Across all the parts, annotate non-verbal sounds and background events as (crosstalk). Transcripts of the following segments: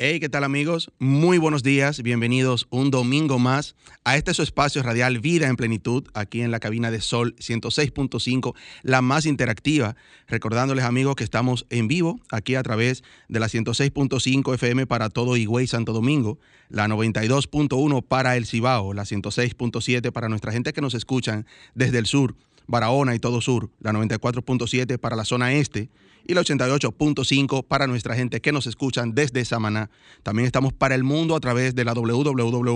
Hey, ¿qué tal amigos? Muy buenos días, bienvenidos un domingo más a este su espacio radial Vida en Plenitud, aquí en la cabina de Sol 106.5, la más interactiva. Recordándoles amigos que estamos en vivo aquí a través de la 106.5 FM para todo Higüey Santo Domingo, la 92.1 para el Cibao, la 106.7 para nuestra gente que nos escuchan desde el sur, Barahona y todo sur, la 94.7 para la zona este y la 88.5 para nuestra gente que nos escuchan desde Samaná. También estamos para el mundo a través de la www.solfm.com.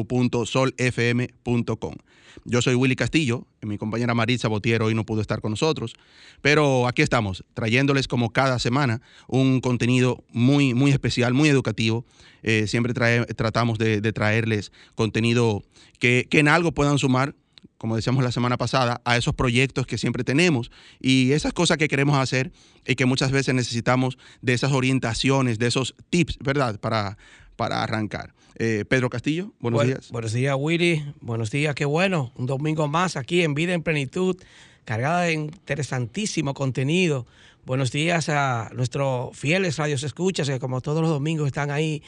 Yo soy Willy Castillo, mi compañera Maritza Botiero hoy no pudo estar con nosotros, pero aquí estamos, trayéndoles como cada semana un contenido muy, muy especial, muy educativo. Eh, siempre tratamos de, traerles contenido que, que en algo puedan sumar como decíamos la semana pasada, a esos proyectos que siempre tenemos y esas cosas que queremos hacer y que muchas veces necesitamos de esas orientaciones, de esos tips, ¿verdad? Para, para arrancar. Eh, Pedro Castillo, buenos días. Buenos días, Willy. Buenos días, qué bueno. Un domingo más aquí en Vida en Plenitud, cargada de interesantísimo contenido. Buenos días a nuestros fieles radios escuchas, que como todos los domingos están ahí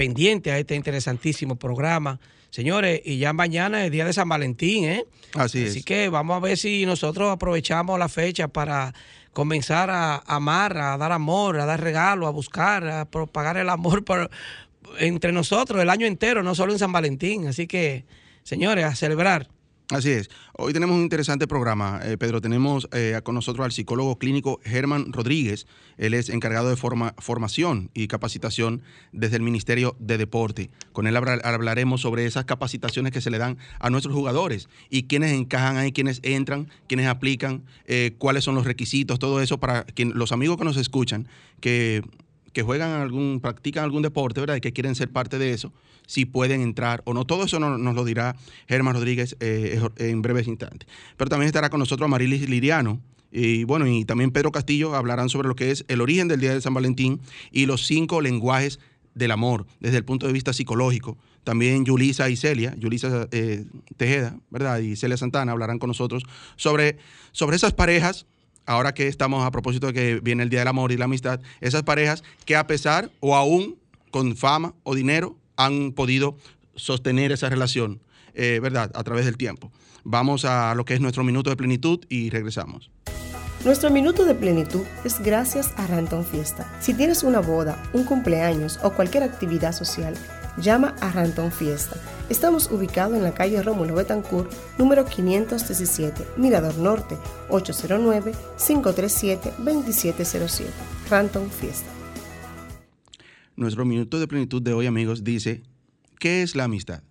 pendientes a este interesantísimo programa. Señores, y ya mañana es día de San Valentín, ¿eh? Así es. Así que vamos a ver si nosotros aprovechamos la fecha para comenzar a amar, a dar amor, a dar regalo, a buscar, a propagar el amor (laughs) por, entre nosotros el año entero, no solo en San Valentín. Así que, señores, a celebrar. Así es. Hoy tenemos un interesante programa, eh, Pedro. Tenemos eh, con nosotros al psicólogo clínico Germán Rodríguez. Él es encargado de formación y capacitación desde el Ministerio de Deporte. Con él hablaremos sobre esas capacitaciones que se le dan a nuestros jugadores y quiénes encajan ahí, quiénes entran, quiénes aplican, eh, cuáles son los requisitos, todo eso para que los amigos que nos escuchan, que que juegan algún, practican algún deporte, ¿verdad? Y que quieren ser parte de eso, si pueden entrar o no. Todo eso nos, lo dirá Germán Rodríguez eh, en breves instantes. Pero también estará con nosotros Marilis Liriano. Y bueno, y también Pedro Castillo hablarán sobre lo que es el origen del Día de San Valentín y los cinco lenguajes del amor desde el punto de vista psicológico. También Yulisa y Celia, Yulisa eh, Tejeda, ¿verdad? Y Celia Santana hablarán con nosotros sobre, sobre esas parejas ahora que estamos a propósito de que viene el Día del Amor y la Amistad, esas parejas que a pesar o aún con fama o dinero han podido sostener esa relación, eh, ¿verdad? A través del tiempo. Vamos a lo que es nuestro minuto de plenitud y regresamos. Nuestro minuto de plenitud es gracias a Ranton Fiesta. Si tienes una boda, un cumpleaños o cualquier actividad social, llama a Ranton Fiesta. Estamos ubicados en la calle Rómulo Betancourt, número 517, Mirador Norte, 809-537-2707. Ranton Fiesta. Nuestro minuto de plenitud de hoy, amigos, dice, ¿qué es la amistad?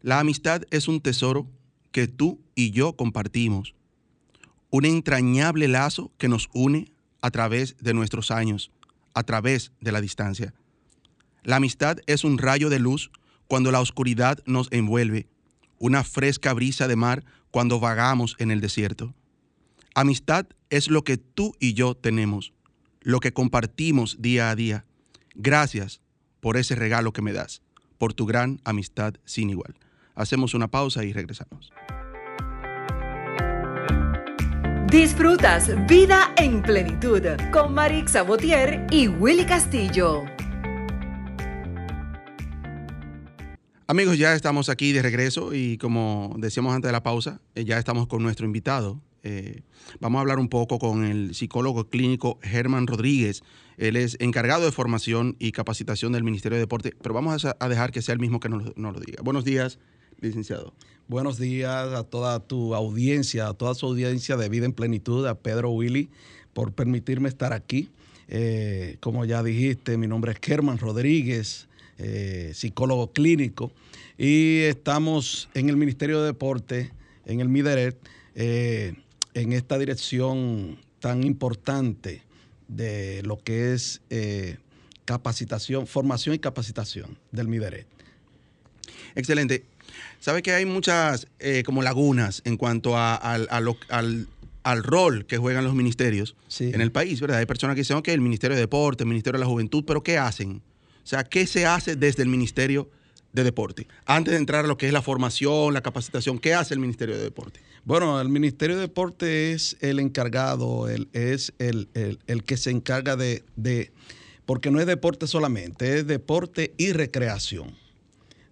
La amistad es un tesoro que tú y yo compartimos, un entrañable lazo que nos une a través de nuestros años, a través de la distancia. La amistad es un rayo de luz cuando la oscuridad nos envuelve, una fresca brisa de mar cuando vagamos en el desierto. Amistad es lo que tú y yo tenemos, lo que compartimos día a día. Gracias por ese regalo que me das, por tu gran amistad sin igual. Hacemos una pausa y regresamos. Disfrutas Vida en Plenitud con Marix Sabotier y Willy Castillo. Amigos, ya estamos aquí de regreso y como decíamos antes de la pausa, eh, ya estamos con nuestro invitado. Eh, vamos a hablar un poco con el psicólogo clínico Germán Rodríguez. Él es encargado de formación y capacitación del Ministerio de Deporte, pero vamos a, dejar que sea el mismo que nos, lo diga. Buenos días, licenciado. Buenos días a toda tu audiencia, a toda su audiencia de Vida en Plenitud, a Pedro Willy, por permitirme estar aquí. Eh, como ya dijiste, mi nombre es Germán Rodríguez. Eh, psicólogo clínico, y estamos en el Ministerio de Deporte, en el MIDERET, en esta dirección tan importante de lo que es eh, capacitación, formación y capacitación del MIDERET. Excelente. Sabe que hay muchas como lagunas en cuanto a, al al rol que juegan los ministerios Sí. en el país, ¿verdad? Hay personas que dicen, ok, el Ministerio de Deporte, el Ministerio de la Juventud, pero ¿qué hacen? O sea, ¿qué se hace desde el Ministerio de Deporte? Antes de entrar a lo que es la formación, la capacitación, ¿qué hace el Ministerio de Deporte? Bueno, el Ministerio de Deporte es el encargado, el- es el, el- el que se encarga de, porque no es deporte solamente, es deporte y recreación.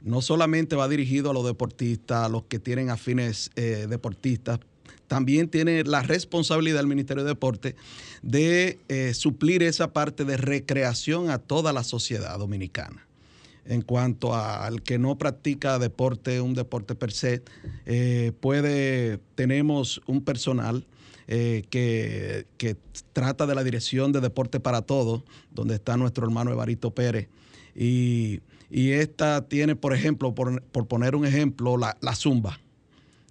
No solamente va dirigido a los deportistas, a los que tienen afines eh, deportistas, también tiene la responsabilidad del Ministerio de Deporte de eh, suplir esa parte de recreación a toda la sociedad dominicana en cuanto al que no practica deporte, un deporte per se, eh, puede, tenemos un personal eh, que, que trata de la dirección de Deporte para Todos, donde está nuestro hermano Evarito Pérez. Y, y esta tiene, por ejemplo, por, por poner un ejemplo, la, la Zumba.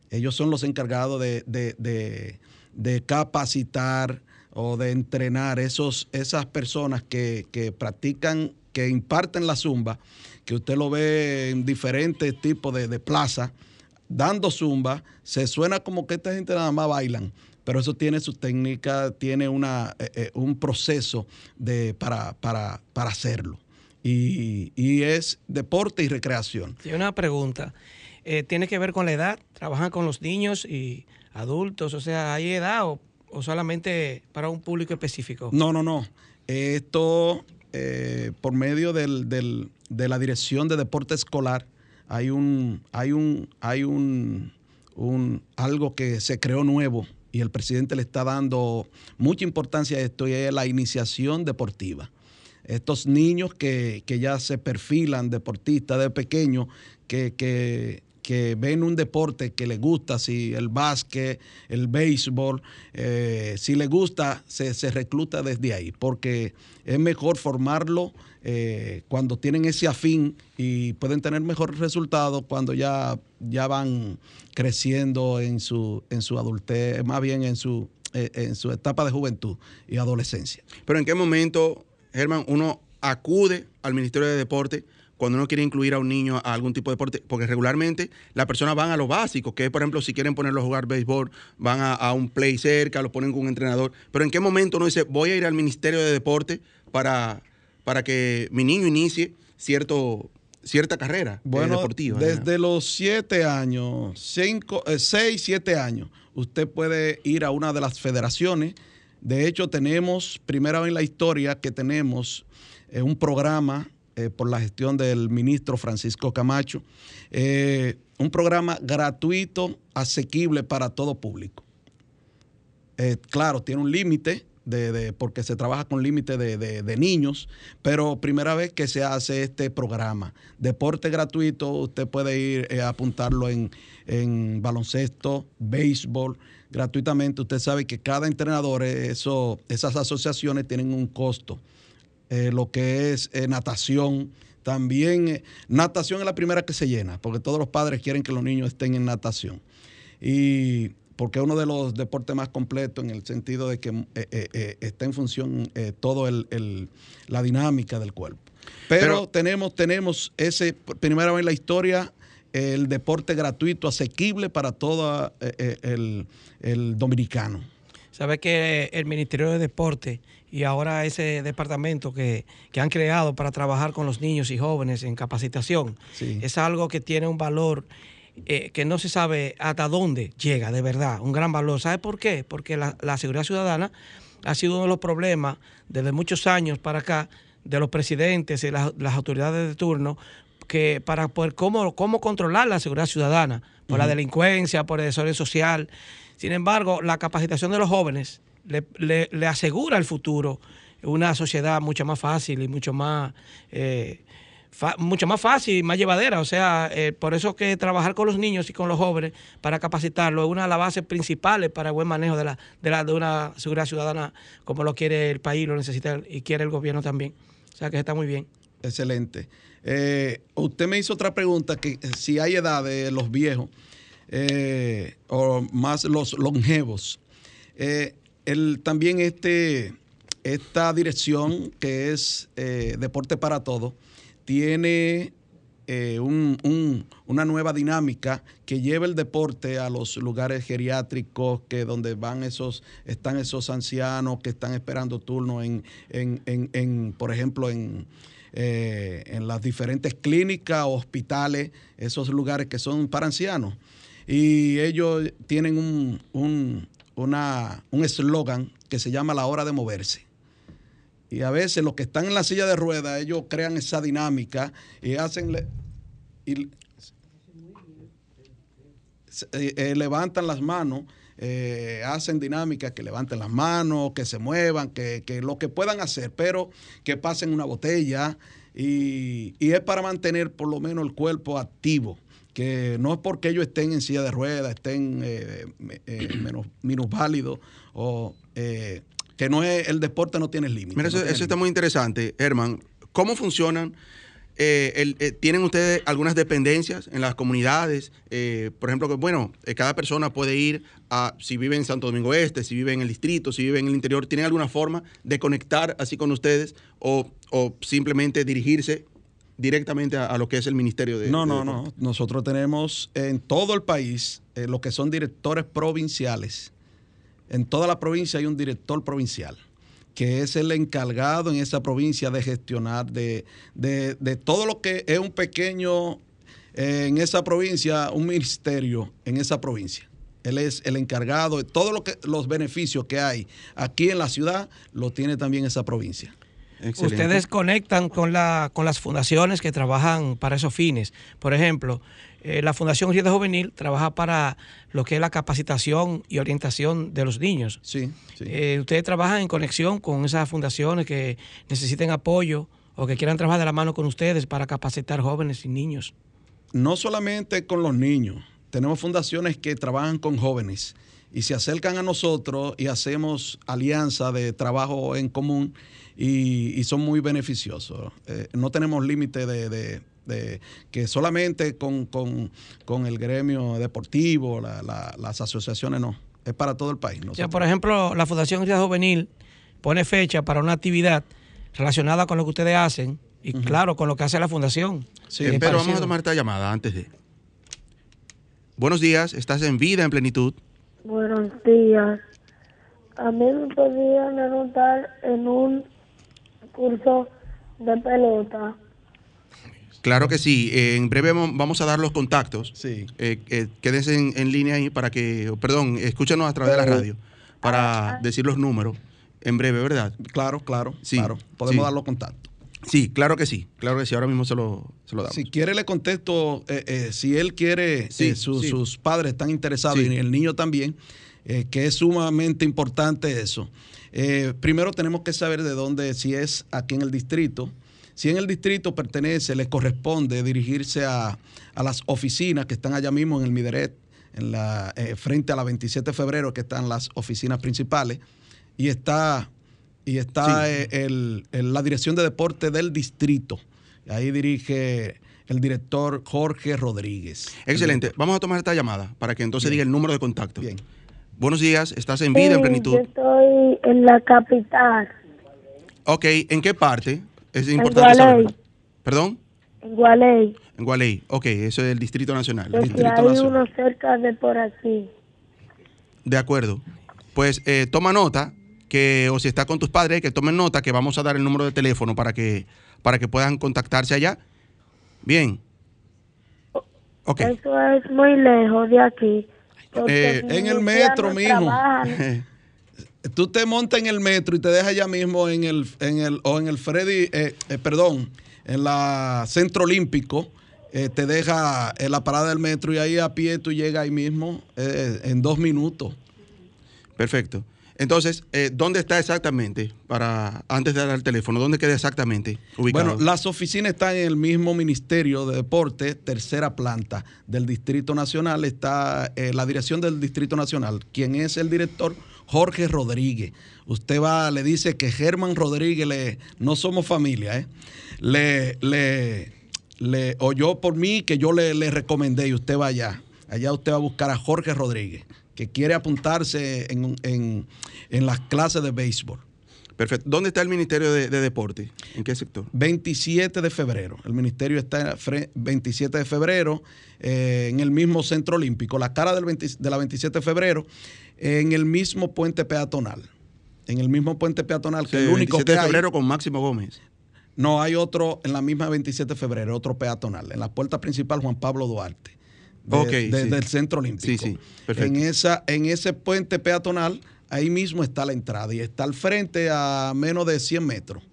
Ellos son los encargados de, de- de- de capacitar o de entrenar esos, esas personas que, que practican, que imparten la zumba, que usted lo ve en diferentes tipos de, de plazas, dando zumba, se suena como que esta gente nada más bailan, pero eso tiene su técnica, tiene una, eh, eh, un proceso de, para, para, para hacerlo. Y, y es deporte y recreación. Sí, una pregunta. Eh, ¿Tiene que ver con la edad? ¿Trabajan con los niños y adultos? O sea, ¿hay edad o, o solamente para un público específico? No, no, no. Esto, eh, por medio del- del- de la Dirección de Deporte Escolar, hay un, hay un, hay un, algo que se creó nuevo y el presidente le está dando mucha importancia a esto y es la iniciación deportiva. Estos niños que, que ya se perfilan deportistas de pequeños, que, que, que ven un deporte que les gusta, si el básquet, el béisbol, eh, si les gusta, se, se recluta desde ahí, porque es mejor formarlo eh, cuando tienen ese afín y pueden tener mejores resultados cuando ya, ya van creciendo en su, en su adultez, más bien en su, eh, en su etapa de juventud y adolescencia. Pero ¿en qué momento, Germán, uno acude al Ministerio de Deporte cuando uno quiere incluir a un niño a algún tipo de deporte? Porque regularmente las personas van a lo básico, que es, por ejemplo, si quieren ponerlo a jugar béisbol, van a, a un play cerca, lo ponen con un entrenador. Pero ¿en qué momento uno dice, voy a ir al Ministerio de Deporte para, para que mi niño inicie cierto, cierta carrera eh, Bueno, deportiva? desde los siete años, cinco, eh, seis, siete años, usted puede ir a una de las federaciones. De hecho, tenemos, primera vez en la historia que tenemos eh, un programa eh, por la gestión del ministro Francisco Camacho, eh, un programa gratuito, asequible para todo público. Eh, claro, tiene un límite. De, porque se trabaja con límite de, niños, pero primera vez que se hace este programa. Deporte gratuito, usted puede ir a apuntarlo en, baloncesto, béisbol, gratuitamente. Usted sabe que cada entrenador, esas asociaciones tienen un costo. Eh, lo que es eh, natación, también eh, natación es la primera que se llena, porque todos los padres quieren que los niños estén en natación. Y porque es uno de los deportes más completos en el sentido de que eh, eh, eh, está en función eh, todo el, el- la dinámica del cuerpo. Pero, Pero- tenemos, tenemos ese, primera vez en la historia, el deporte gratuito, asequible para todo el, el dominicano. Sabe que el Ministerio de Deporte y ahora ese departamento que, que han creado para trabajar con los niños y jóvenes en capacitación Sí. es algo que tiene un valor eh, que no se sabe hasta dónde llega, de verdad, un gran valor. ¿Sabe por qué? Porque la, la seguridad ciudadana ha sido uno de los problemas desde muchos años para acá de los presidentes y las, las autoridades de turno que para poder cómo, cómo controlar la seguridad ciudadana, por la delincuencia, por el desorden social. Sin embargo, la capacitación de los jóvenes le, le- asegura el futuro, una sociedad mucho más fácil y mucho más, eh, mucho más fácil y más llevadera. O sea, eh, por eso que trabajar con los niños y con los jóvenes para capacitarlos es una de las bases principales para el buen manejo de, la, de, la, de una seguridad ciudadana como lo quiere el país, lo necesita y quiere el gobierno también. O sea, que está muy bien. Excelente. Eh, usted me hizo otra pregunta, que eh, si hay edad de los viejos o más los longevos. El, también este, esta dirección que es eh, Deporte para Todos tiene eh, una nueva dinámica que lleve el deporte a los lugares geriátricos, que donde van esos, están esos ancianos que están esperando turno en, en, por ejemplo, en, eh, en las diferentes clínicas, hospitales, esos lugares que son para ancianos. Y ellos tienen un, un, un eslogan que se llama la hora de moverse. Y a veces los que están en la silla de ruedas, ellos crean esa dinámica y hacen... Y, eh, eh, levantan las manos, eh, hacen dinámicas que levanten las manos, que se muevan, que, lo que puedan hacer, pero que pasen una botella y, es para mantener por lo menos el cuerpo activo que no es porque ellos estén en silla de ruedas, estén menos, menos válidos o que no es el deporte no tiene límite. Mira, eso, está muy interesante, Herman. ¿Cómo funcionan? Eh, eh, ¿Tienen ustedes algunas dependencias en las comunidades? Eh, por ejemplo, que bueno, cada persona puede ir a, si vive en Santo Domingo Este, si vive en el distrito, si vive en el interior, ¿tienen alguna forma de conectar así con ustedes o, simplemente dirigirse directamente a, lo que es el Ministerio de... No, no, no. Nosotros tenemos en todo el país lo que son directores provinciales en toda la provincia hay un director provincial que es el encargado en esa provincia de gestionar de, todo lo que es un pequeño, eh, en esa provincia, un ministerio en esa provincia. Él es el encargado de todos lo que, los beneficios que hay aquí en la ciudad, lo tiene también esa provincia. Ustedes conectan con, la, con las fundaciones que trabajan para esos fines. Por ejemplo, eh, la Fundación Rieda Juvenil trabaja para lo que es la capacitación y orientación de los niños. Sí, sí. Eh, ustedes trabajan en conexión con esas fundaciones que necesiten apoyo o que quieran trabajar de la mano con ustedes para capacitar jóvenes y niños. No solamente con los niños, tenemos fundaciones que trabajan con jóvenes y se acercan a nosotros y hacemos alianza de trabajo en común y, son muy beneficiosos. Eh, no tenemos límite de, que solamente con, el gremio deportivo, las asociaciones no, es para todo el país. Ya, por ejemplo, la Fundación Unidad Juvenil pone fecha para una actividad relacionada con lo que ustedes hacen y claro, con lo que hace la fundación. Sí, pero vamos a tomar esta llamada antes de... Buenos días, estás en vida en plenitud. Buenos días. A mí me podían anotar en un curso de pelota. Claro que sí. en breve vamos a dar los contactos. Sí. Eh, eh, quédense en, línea ahí para que, perdón, escúchanos a través de la radio para decir los números en breve, ¿verdad? Claro, claro. Sí. Claro. Podemos dar los contactos. Sí, claro que sí. Claro que sí. Ahora mismo se lo, se lo damos. Si quiere, le contesto. Eh, si él quiere, sus padres están interesados y el niño también, que es sumamente importante eso. primero tenemos que saber de dónde, si es aquí en el distrito si en el distrito pertenece, le corresponde dirigirse a, las oficinas que están allá mismo en el Mideret, en la, eh, frente a la 27 de febrero, que están las oficinas principales, y está, y está eh, la dirección de deporte del distrito. Ahí dirige el director Jorge Rodríguez. Excelente. Vamos a tomar esta llamada para que entonces diga el número de contacto. Bien. Buenos días, estás en vida, en plenitud. Yo estoy en la capital. Ok, ¿en qué parte? Es importante saberlo. ¿Perdón? En Gualey. En Gualey, ok, eso es el Distrito Nacional. hay uno cerca de por aquí. De acuerdo. Pues eh, toma nota que, o si está con tus padres, que tomen nota que vamos a dar el número de teléfono para que, para que puedan contactarse allá. Bien. Okay. Eso es muy lejos de aquí. Eh, en el metro, mismo. (laughs) tú te montas en el metro y te dejas allá mismo en el, en el o en el Freddy, eh, eh, perdón, en la Centro Olímpico, eh, te deja en la parada del metro y ahí a pie tú llegas ahí mismo en dos minutos. Perfecto. Entonces, ¿dónde está exactamente? Para antes de dar el teléfono, ¿dónde queda exactamente ubicado? Bueno, las oficinas están en el mismo Ministerio de Deporte, tercera planta del Distrito Nacional. Está la dirección del Distrito Nacional. ¿Quién es el director? Jorge Rodríguez. Usted va, le dice que Germán Rodríguez, le, no somos familia, ¿eh? le, le, le oyó por mí que yo le, le recomendé y usted va allá. Allá usted va a buscar a Jorge Rodríguez, que quiere apuntarse en, en las clases de béisbol. Perfecto. ¿Dónde está el Ministerio de, Deporte? ¿En qué sector? 27 de febrero. El Ministerio está 27 de febrero eh, en el mismo Centro Olímpico, la cara del de la 27 de febrero, en el mismo puente peatonal. En el mismo puente peatonal, que el único 27 de febrero con Máximo Gómez. No, hay otro en la misma 27 de febrero, otro peatonal, en la puerta principal Juan Pablo Duarte. Del Centro Olímpico. Sí, sí, perfecto. En, esa, en ese puente peatonal ahí mismo está la entrada y está al frente a menos de 100 metros.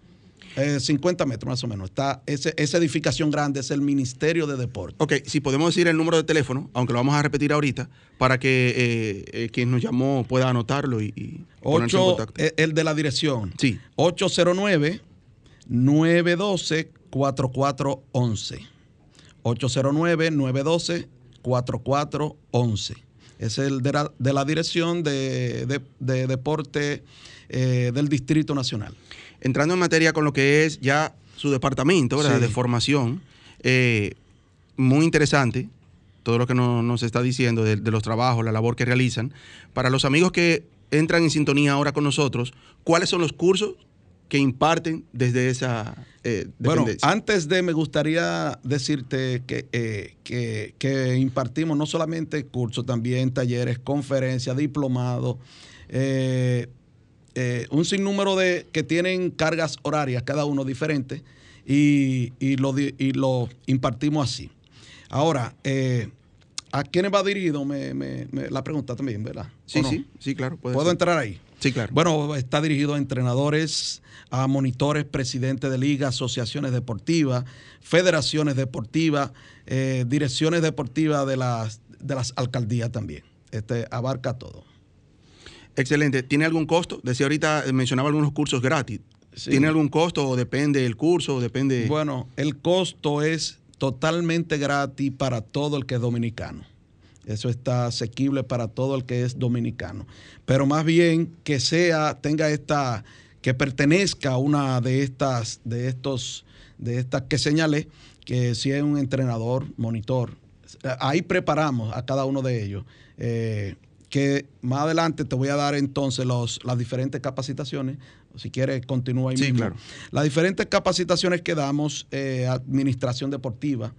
50 eh, metros más o menos. Está esa edificación grande, es el Ministerio de Deportes. Ok, si podemos decir el número de teléfono, aunque lo vamos a repetir ahorita, para que eh, eh, quien nos llamó pueda anotarlo y, ponerse en contacto. El de la dirección. Sí. 809-912-4411. 809-912-4411 es el de la, Dirección de, Deporte eh, del Distrito Nacional. Entrando en materia con lo que es ya su departamento de formación, eh, muy interesante todo lo que nos, está diciendo de, los trabajos, la labor que realizan. Para los amigos que entran en sintonía ahora con nosotros, ¿cuáles son los cursos que imparten desde esa eh, Bueno, antes de me gustaría decirte eh, que, que, impartimos no solamente cursos, también talleres, conferencias, diplomados, eh, un sinnúmero de que tienen cargas horarias, cada uno diferente, y, y, lo, y lo impartimos así. Ahora, ¿a quiénes va dirigido? Me, me, la pregunta también, ¿verdad? Sí, sí, sí, claro. ¿Puedo entrar ahí? Sí, claro. Bueno, está dirigido a entrenadores, a monitores, presidentes de ligas, asociaciones deportivas, federaciones deportivas, eh, direcciones deportivas de las, de las alcaldías también. Este abarca todo. Excelente. ¿Tiene algún costo? Decía ahorita, eh, mencionaba algunos cursos gratis. ¿Tiene algún costo o depende del curso? O depende... Bueno, el costo es totalmente gratis para todo el que es dominicano. Eso está asequible para todo el que es dominicano. Pero más bien que sea, tenga esta, que pertenezca a una de estas, de estos, de estas que señalé, que si es un entrenador, monitor. Ahí preparamos a cada uno de ellos. Eh, que más adelante te voy a dar entonces los, las diferentes capacitaciones. Si quieres, continúa ahí sí, Claro. Las diferentes capacitaciones que damos, eh, administración deportiva,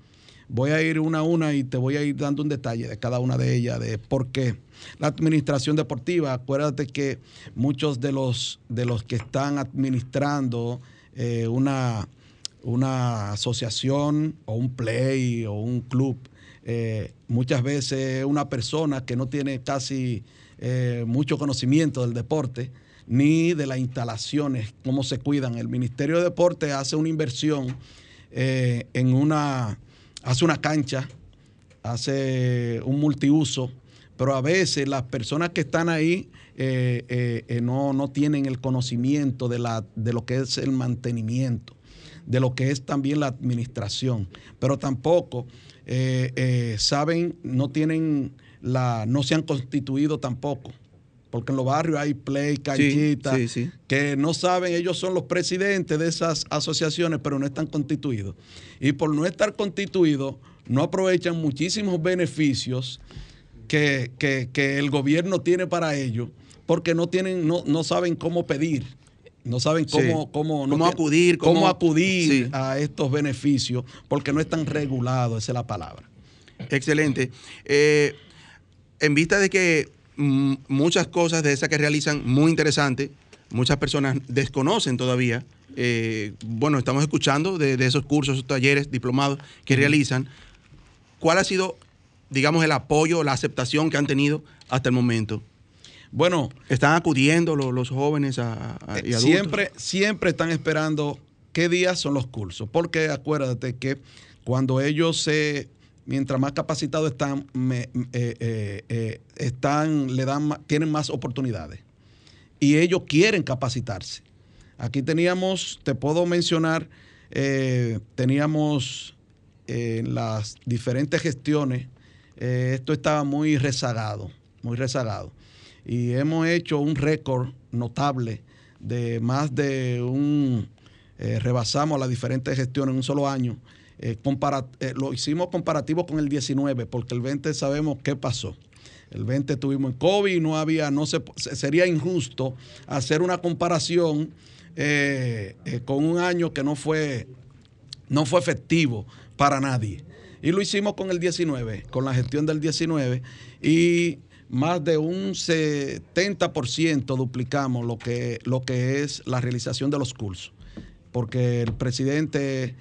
Voy a ir una a una y te voy a ir dando un detalle de cada una de ellas, de por qué. La administración deportiva, acuérdate que muchos de los, de los que están administrando eh, una, una asociación o un play o un club, eh, muchas veces una persona que no tiene casi eh, mucho conocimiento del deporte ni de las instalaciones, cómo se cuidan. El Ministerio de Deporte hace una inversión en una hace una cancha, hace un multiuso, pero a veces las personas que están ahí eh, eh, eh, no, no, tienen el conocimiento de, la, de lo que es el mantenimiento, de lo que es también la administración, pero tampoco saben, no tienen la, no se han constituido tampoco porque en los barrios hay play, canchita, que no saben, ellos son los presidentes de esas asociaciones, pero no están constituidos. Y por no estar constituidos, no aprovechan muchísimos beneficios que, el gobierno tiene para ellos, porque no tienen, no, no saben cómo pedir. No saben cómo, cómo, ¿Cómo acudir, cómo, acudir a estos beneficios, porque no están regulados, esa es la palabra. Excelente. Eh, en vista de que muchas cosas de esas que realizan muy interesantes. Muchas personas desconocen todavía. Eh, bueno, estamos escuchando de, esos cursos, esos talleres, diplomados que realizan. ¿Cuál ha sido, digamos, el apoyo, la aceptación que han tenido hasta el momento? Bueno, están acudiendo los, jóvenes a, y adultos? Siempre, siempre están esperando qué días son los cursos, porque acuérdate que cuando ellos se mientras más capacitados están, eh, eh, eh, le dan tienen más oportunidades. Y ellos quieren capacitarse. Aquí teníamos, te puedo mencionar, teníamos en las diferentes gestiones, esto estaba muy rezagado, muy rezagado. Y hemos hecho un récord notable de más de un, rebasamos las diferentes gestiones en un solo año eh, eh, lo hicimos comparativo con el 19, porque el 20 sabemos qué pasó. El 20 tuvimos en COVID y no había, no se, sería injusto hacer una comparación eh, con un año que no fue, no fue efectivo para nadie. Y lo hicimos con el 19, con la gestión del 19 y más de un 70% duplicamos lo que, lo que es la realización de los cursos, porque el presidente,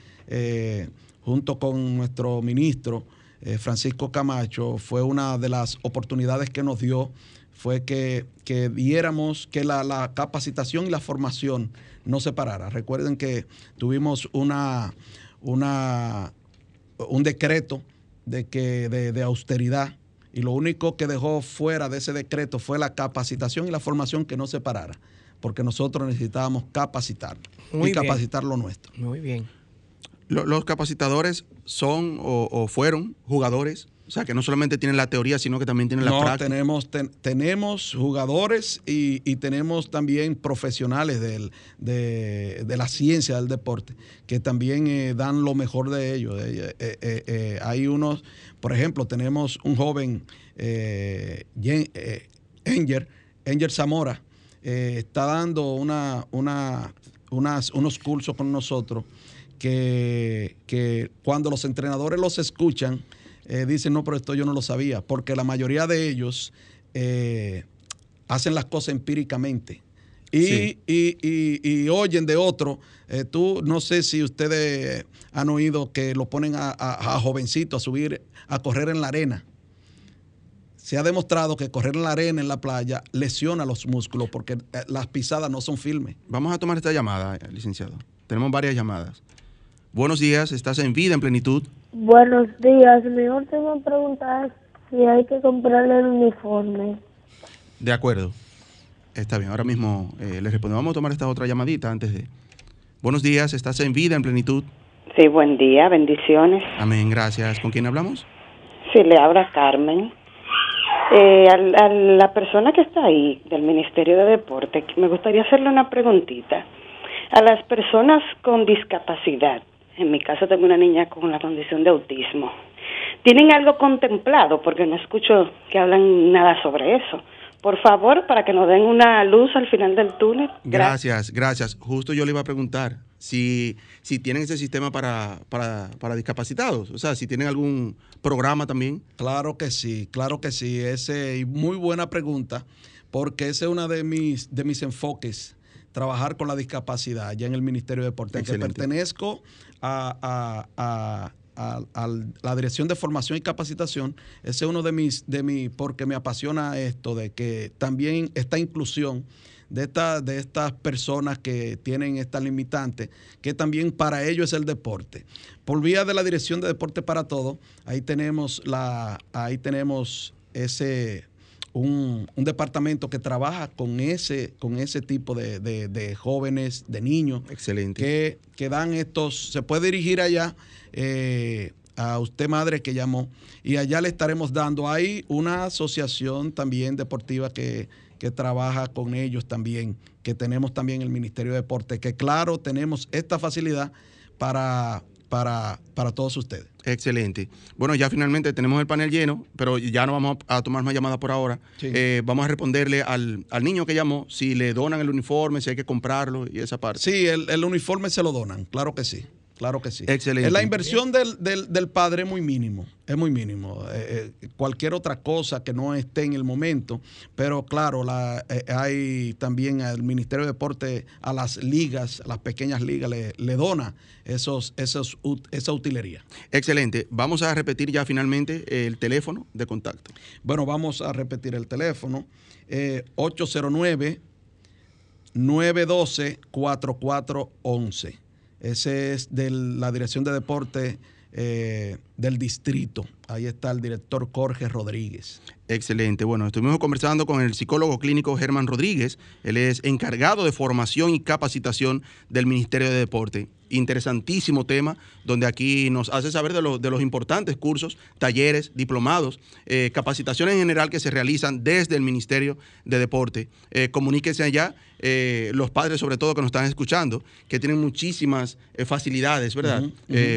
junto con nuestro ministro, eh, Francisco Camacho, fue una de las oportunidades que nos dio, fue que, que diéramos que la, capacitación y la formación no se parara. Recuerden que tuvimos una, una, un decreto de, que, de austeridad y lo único que dejó fuera de ese decreto fue la capacitación y la formación que no se parara, porque nosotros necesitábamos capacitar y capacitar lo nuestro. Muy bien. Los capacitadores son o fueron jugadores o sea, que no solamente tienen la teoría, sino que también tienen la no, práctica. Tenemos, tenemos jugadores y, tenemos también profesionales de, la ciencia del deporte que también eh, dan lo mejor de ellos. Eh, eh, hay unos, por ejemplo, tenemos un joven, Enger, Enger Zamora, está dando una, una, unos cursos con nosotros que, que cuando los entrenadores los escuchan, eh, dicen, no, pero esto yo no lo sabía, porque la mayoría de ellos eh, hacen las cosas empíricamente. Y, oyen de otro. Eh, tú, no sé si ustedes han oído que lo ponen a, a, jovencito a subir, a correr en la arena. Se ha demostrado que correr en la arena, en la playa, lesiona los músculos porque las pisadas no son firmes. Vamos a tomar esta llamada, licenciado. Tenemos varias llamadas. Buenos días, estás en vida, en plenitud. Buenos días. Mi última pregunta es si hay que comprarle el uniforme. De acuerdo. Está bien. Ahora mismo eh, le respondemos. Vamos a tomar esta otra llamadita antes de. Buenos días. ¿Estás en vida, en plenitud? Sí, buen día. Bendiciones. Amén. Gracias. ¿Con quién hablamos? Sí, le habla Carmen. Eh, a, la persona que está ahí del Ministerio de Deporte, me gustaría hacerle una preguntita. A las personas con discapacidad, en mi caso tengo una niña con la condición de autismo. ¿Tienen algo contemplado? Porque no escucho que hablan nada sobre eso. Por favor, para que nos den una luz al final del túnel. Gracias, gracias. Justo yo le iba a preguntar si, si tienen ese sistema para, para, para discapacitados, o sea, si tienen algún programa también. Claro que sí, claro que sí. Ese, muy buena pregunta, porque ese es uno de mis, de mis enfoques trabajar con la discapacidad ya en el Ministerio de Deporte, que pertenezco a, la Dirección de Formación y Capacitación. Ese es uno de mis, de mi, porque me apasiona esto, de que también esta inclusión de, esta, de estas personas que tienen esta limitante, que también para ellos es el deporte. Por vía de la Dirección de Deporte para Todos, ahí tenemos la, ahí tenemos ese un, departamento que trabaja con ese, con ese tipo de, jóvenes, de niños. Excelente. Que, que, dan estos, se puede dirigir allá eh, a usted madre que llamó y allá le estaremos dando. Hay una asociación también deportiva que, que trabaja con ellos también, que tenemos también el Ministerio de Deporte, que claro, tenemos esta facilidad para para, para todos ustedes. Excelente. Bueno, ya finalmente tenemos el panel lleno, pero ya no vamos a tomar más llamadas por ahora. Eh, vamos a responderle al, niño que llamó si le donan el uniforme, si hay que comprarlo y esa parte. Sí, el, el uniforme se lo donan, claro que sí. Claro que sí. Excelente. La inversión del, del, padre es muy mínimo, es muy mínimo. Eh, eh, cualquier otra cosa que no esté en el momento, pero claro, la, eh, hay también al Ministerio de Deporte, a las ligas, a las pequeñas ligas, le, le dona esos, esos, esa utilería. Excelente. Vamos a repetir ya finalmente el teléfono de contacto. Bueno, vamos a repetir el teléfono. 809 912 4411 ese es de la Dirección de Deporte eh, del distrito. Ahí está el director Jorge Rodríguez. Excelente. Bueno, estuvimos conversando con el psicólogo clínico Germán Rodríguez. Él es encargado de formación y capacitación del Ministerio de Deporte interesantísimo tema, donde aquí nos hace saber de, de los importantes cursos, talleres, diplomados, eh, capacitaciones en general que se realizan desde el Ministerio de Deporte. Eh, comuníquense allá, eh, los padres sobre todo que nos están escuchando, que tienen muchísimas facilidades, ¿verdad?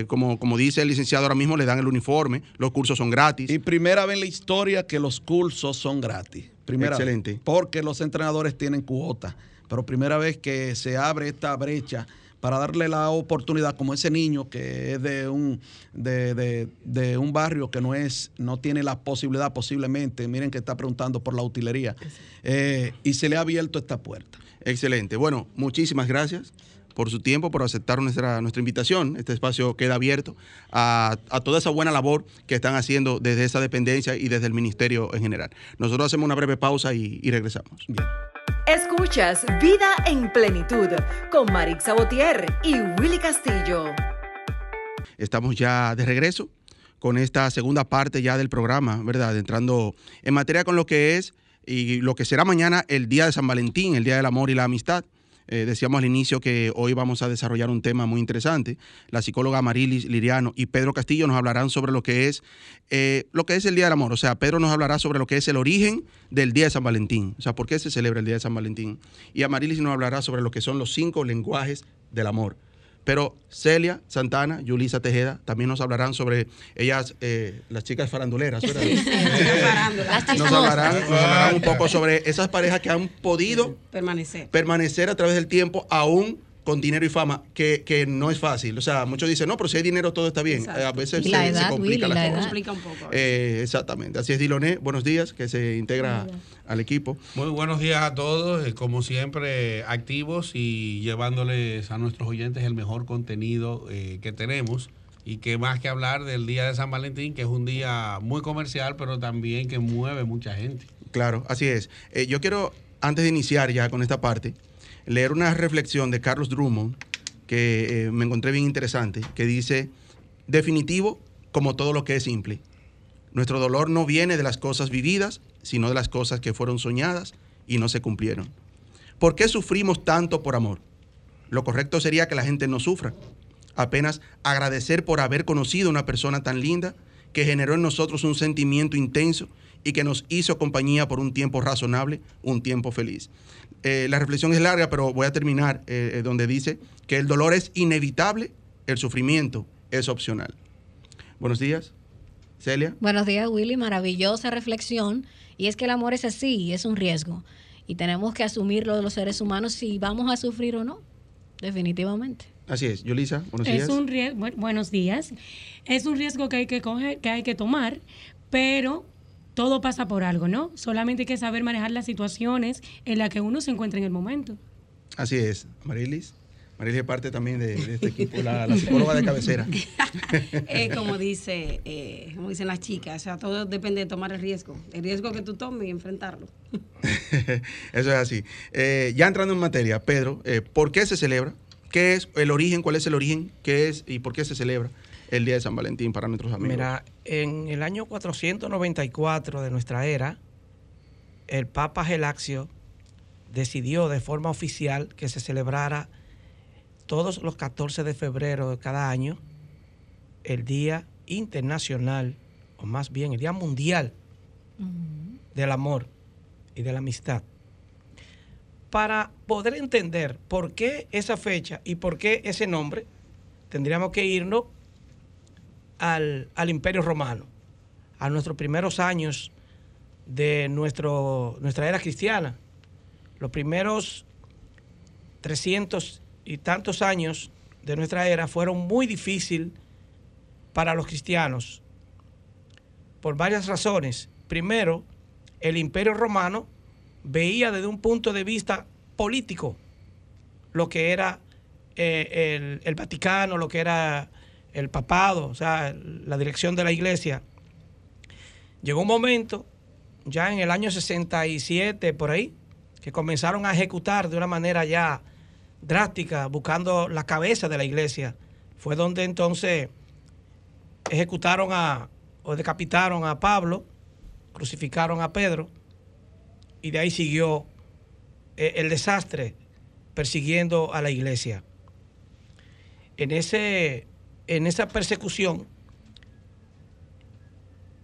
como, como dice el licenciado ahora mismo, le dan el uniforme, los cursos son gratis. Y primera vez en la historia que los cursos son gratis. Primera Excelente. porque los entrenadores tienen cuota pero primera vez que se abre esta brecha para darle la oportunidad como ese niño que es de un de, de- de un barrio que no es no tiene la posibilidad posiblemente miren que está preguntando por la utilería eh, y se le ha abierto esta puerta Excelente. Bueno, muchísimas gracias por su tiempo, por aceptar nuestra, nuestra invitación. Este espacio queda abierto a, a toda esa buena labor que están haciendo desde esa dependencia y desde el ministerio en general. Nosotros hacemos una breve pausa y, y regresamos. Escuchas Vida en Plenitud con Marix Sabotier y Willy Castillo. Estamos ya de regreso con esta segunda parte ya del programa, ¿verdad? Entrando en materia con lo que es y lo que será mañana el Día de San Valentín, el Día del Amor y la Amistad. Eh, decíamos al inicio que hoy vamos a desarrollar un tema muy interesante. La psicóloga Marilis Liriano y Pedro Castillo nos hablarán sobre lo que es eh, lo que es el Día del Amor. O sea, Pedro nos hablará sobre lo que es el origen del Día de San Valentín. O sea, por qué se celebra el Día de San Valentín. Y Amarilis nos hablará sobre lo que son los cinco lenguajes del amor. Pero Celia Santana, Yulisa Tejeda también nos hablarán sobre ellas, eh, las chicas faranduleras. ¿verdad? Las nos, hablarán, nos hablarán un poco sobre esas parejas que han podido Permanecer. permanecer a través del tiempo aún con dinero y fama, que, que no es fácil. O sea, muchos dicen, no, pero si hay dinero todo está bien. Exacto. A veces la se, se edad, complica Willy, la la cosa. edad. Explica un poco. Eh, exactamente. Así es, Diloné. Buenos días, que se integra al equipo. Muy buenos días a todos, eh, como siempre activos y llevándoles a nuestros oyentes el mejor contenido eh, que tenemos y que más que hablar del día de San Valentín, que es un día muy comercial, pero también que mueve mucha gente. Claro, así es. Eh, yo quiero, antes de iniciar ya con esta parte, leer una reflexión de Carlos Drummond que eh, me encontré bien interesante, que dice, definitivo como todo lo que es simple. Nuestro dolor no viene de las cosas vividas, sino de las cosas que fueron soñadas y no se cumplieron. ¿Por qué sufrimos tanto por amor? Lo correcto sería que la gente no sufra. Apenas agradecer por haber conocido una persona tan linda que generó en nosotros un sentimiento intenso y que nos hizo compañía por un tiempo razonable, un tiempo feliz. Eh, la reflexión es larga, pero voy a terminar eh, eh, donde dice que el dolor es inevitable, el sufrimiento es opcional. Buenos días, Celia. Buenos días, Willy. Maravillosa reflexión. Y es que el amor es así, es un riesgo. Y tenemos que asumirlo de los seres humanos si vamos a sufrir o no. Definitivamente. Así es, Yolisa, buenos Es días. un riesgo, buenos días. Es un riesgo que hay que coger, que hay que tomar, pero todo pasa por algo, ¿no? Solamente hay que saber manejar las situaciones en las que uno se encuentra en el momento. Así es, Marilis. Marilis es parte también de, de este equipo, la, la psicóloga de cabecera. (laughs) Eh, como dice, eh, como dicen las chicas, o sea, todo depende de tomar el riesgo. El riesgo que tú tomes y enfrentarlo. (laughs) Eso es así. Eh, ya entrando en materia, Pedro, eh, ¿por qué se celebra? ¿Qué es el origen? ¿Cuál es el origen? ¿Qué es y por qué se celebra el Día de San Valentín para nuestros amigos? Mira, en el año 494 de nuestra era, el Papa Gelaxio decidió de forma oficial que se celebrara todos los 14 de febrero de cada año el Día Internacional, o más bien el Día Mundial del Amor y de la Amistad. Para poder entender por qué esa fecha y por qué ese nombre, tendríamos que irnos al, al Imperio Romano, a nuestros primeros años de nuestro, nuestra era cristiana. Los primeros 300 y tantos años de nuestra era fueron muy difíciles para los cristianos por varias razones. Primero, el Imperio Romano veía desde un punto de vista político lo que era eh, el, el Vaticano, lo que era el papado, o sea, la dirección de la iglesia. Llegó un momento, ya en el año 67, por ahí, que comenzaron a ejecutar de una manera ya drástica, buscando la cabeza de la iglesia. Fue donde entonces ejecutaron a, o decapitaron a Pablo, crucificaron a Pedro, y de ahí siguió eh, el desastre persiguiendo a la iglesia. En, ese, en esa persecución,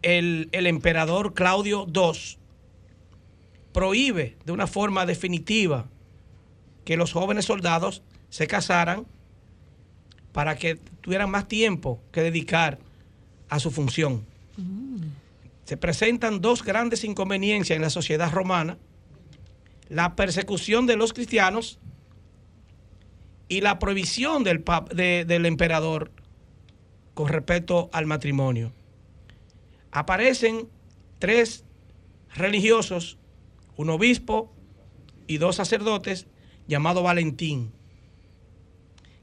el, emperador Claudio II prohíbe de una forma definitiva que los jóvenes soldados se casaran para que tuvieran más tiempo que dedicar a su función. Se presentan dos grandes inconveniencias en la sociedad romana. la persecución de los cristianos y la prohibición del, del emperador con respecto al matrimonio. Aparecen tres religiosos, un obispo y dos sacerdotes llamados Valentín,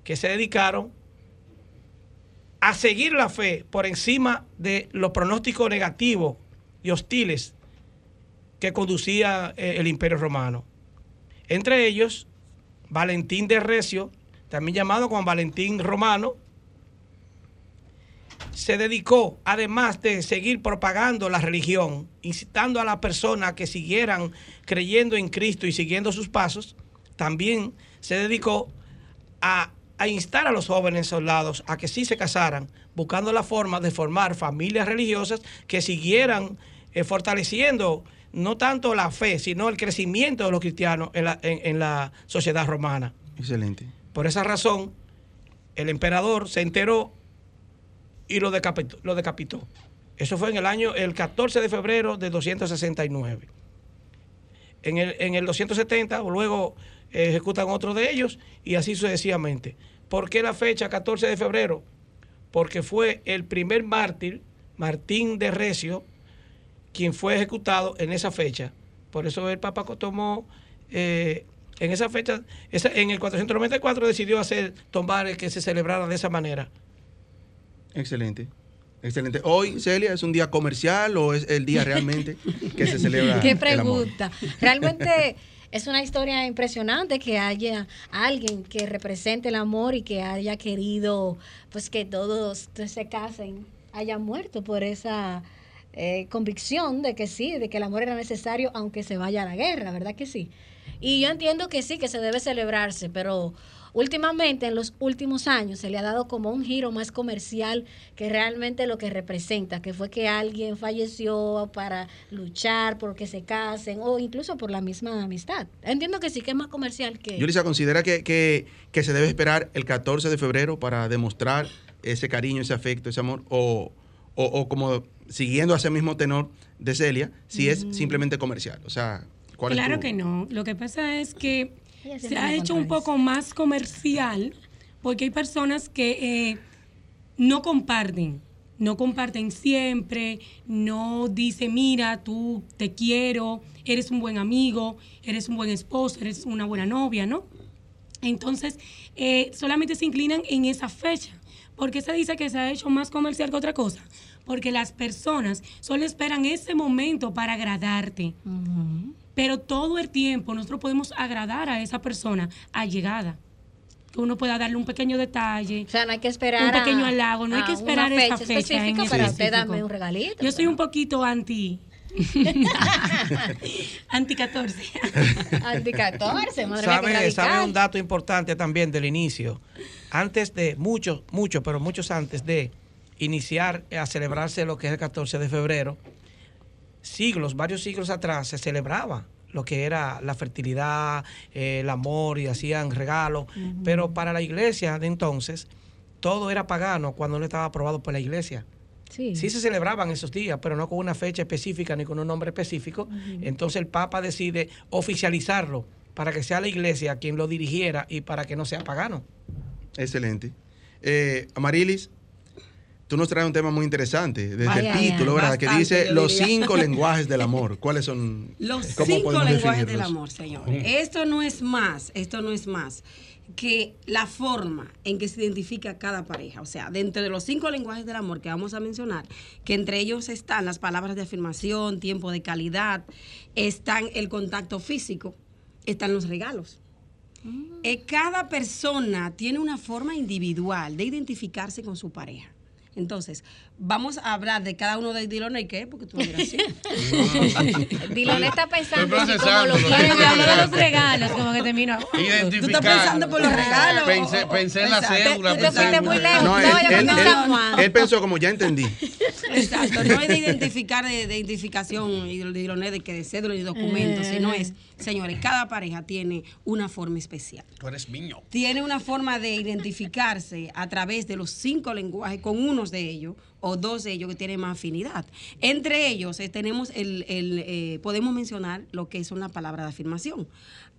que se dedicaron a seguir la fe por encima de los pronósticos negativos y hostiles que conducía eh, el imperio romano. Entre ellos, Valentín de Recio, también llamado Juan Valentín Romano, se dedicó, además de seguir propagando la religión, incitando a las personas a que siguieran creyendo en Cristo y siguiendo sus pasos, también se dedicó a, a instar a los jóvenes soldados a que sí se casaran, buscando la forma de formar familias religiosas que siguieran eh, fortaleciendo no tanto la fe, sino el crecimiento de los cristianos en la, en- en la sociedad romana. Excelente. Por esa razón, el emperador se enteró y lo decapitó. Lo decapitó. Eso fue en el año, el 14 de febrero de 269. En el, en el 270, luego eh, ejecutan otro de ellos y así sucesivamente. ¿Por qué la fecha 14 de febrero? Porque fue el primer mártir, Martín de Recio, quien fue ejecutado en esa fecha. Por eso el Papa tomó eh, en esa fecha, en el 494 decidió hacer tomar que se celebrara de esa manera. Excelente. Excelente. Hoy, Celia, ¿es un día comercial o es el día realmente (laughs) que se celebra Qué el amor? pregunta. Realmente es una historia impresionante que haya alguien que represente el amor y que haya querido pues que todos se casen, haya muerto por esa eh, convicción de que sí, de que el amor era necesario aunque se vaya a la guerra, ¿verdad que sí? Y yo entiendo que sí, que se debe celebrarse, pero últimamente, en los últimos años, se le ha dado como un giro más comercial que realmente lo que representa, que fue que alguien falleció para luchar porque se casen o incluso por la misma amistad. Entiendo que sí que es más comercial que... Yulisa, ¿considera que, que- que se debe esperar el 14 de febrero para demostrar ese cariño, ese afecto, ese amor? O, o- o como siguiendo a ese mismo tenor de Celia, si es simplemente comercial. O sea, ¿cuál es Claro tu- que no. Lo que pasa es que se ha hecho un poco más comercial porque hay personas que eh, no comparten. No comparten siempre, no dicen, mira, tú te quiero, eres un buen amigo, eres un buen esposo, eres una buena novia, ¿no? Entonces, eh, solamente se inclinan en esa fecha. ¿Por qué se dice que se ha hecho más comercial que otra cosa? Porque las personas solo esperan ese momento para agradarte. Pero todo el tiempo nosotros podemos agradar a esa persona allegada. Que uno pueda darle un pequeño detalle. O sea, no hay que esperar Un pequeño a- halago, no hay que una esperar fecha esa fecha. específica en para usted darme un regalito, Yo soy un poquito anti. anti 14. Anti 14, madre mía, ¿Sabe, radical. sabe un dato importante también del inicio? Antes de, muchos, muchos, pero muchos antes de iniciar a celebrarse lo que es el 14 de febrero, siglos, varios siglos atrás, se celebraba lo que era la fertilidad, eh, el amor y hacían regalos, pero para la iglesia de entonces todo era pagano cuando no estaba aprobado por la iglesia. Sí. Sí se celebraban esos días, pero no con una fecha específica ni con un nombre específico. Entonces el Papa decide oficializarlo para que sea la iglesia quien lo dirigiera y para que no sea pagano. Excelente. Eh, Amarilis, tú nos traes un tema muy interesante desde Ay, el ay, título, ay. ¿verdad? que dice los cinco (laughs) lenguajes del amor. ¿Cuáles son? Los ¿Cómo cinco lenguajes del amor, señores. Esto no es más, esto no es más que la forma en que se identifica cada pareja. O sea, dentro de los cinco lenguajes del amor que vamos a mencionar, que entre ellos están las palabras de afirmación, tiempo de calidad, están el contacto físico, están los regalos. Eh, cada persona tiene una forma individual de identificarse con su pareja. Entonces, vamos a hablar de cada uno de Dilona y qué, porque tú me así. (laughs) Dilona está pensando como de los regalos, como que te miro. (laughs) ¿Tú estás pensando por los regalos? Pensé, pensé en la cédula. Tú te pensé fuiste muy lejos. No, él, él- pensé en él- San Juan. él pensó como ya entendí. Exacto, no es de (laughs) identificar, de, de identificación y de, de, que de cédula y documentos, sino Eh. es, señores, cada pareja tiene una forma especial. Tú eres mío. Tiene una forma de identificarse a través de los cinco lenguajes con unos de ellos o dos de ellos que tienen más afinidad. Entre ellos eh, tenemos el, el, eh, podemos mencionar lo que son las palabras de afirmación.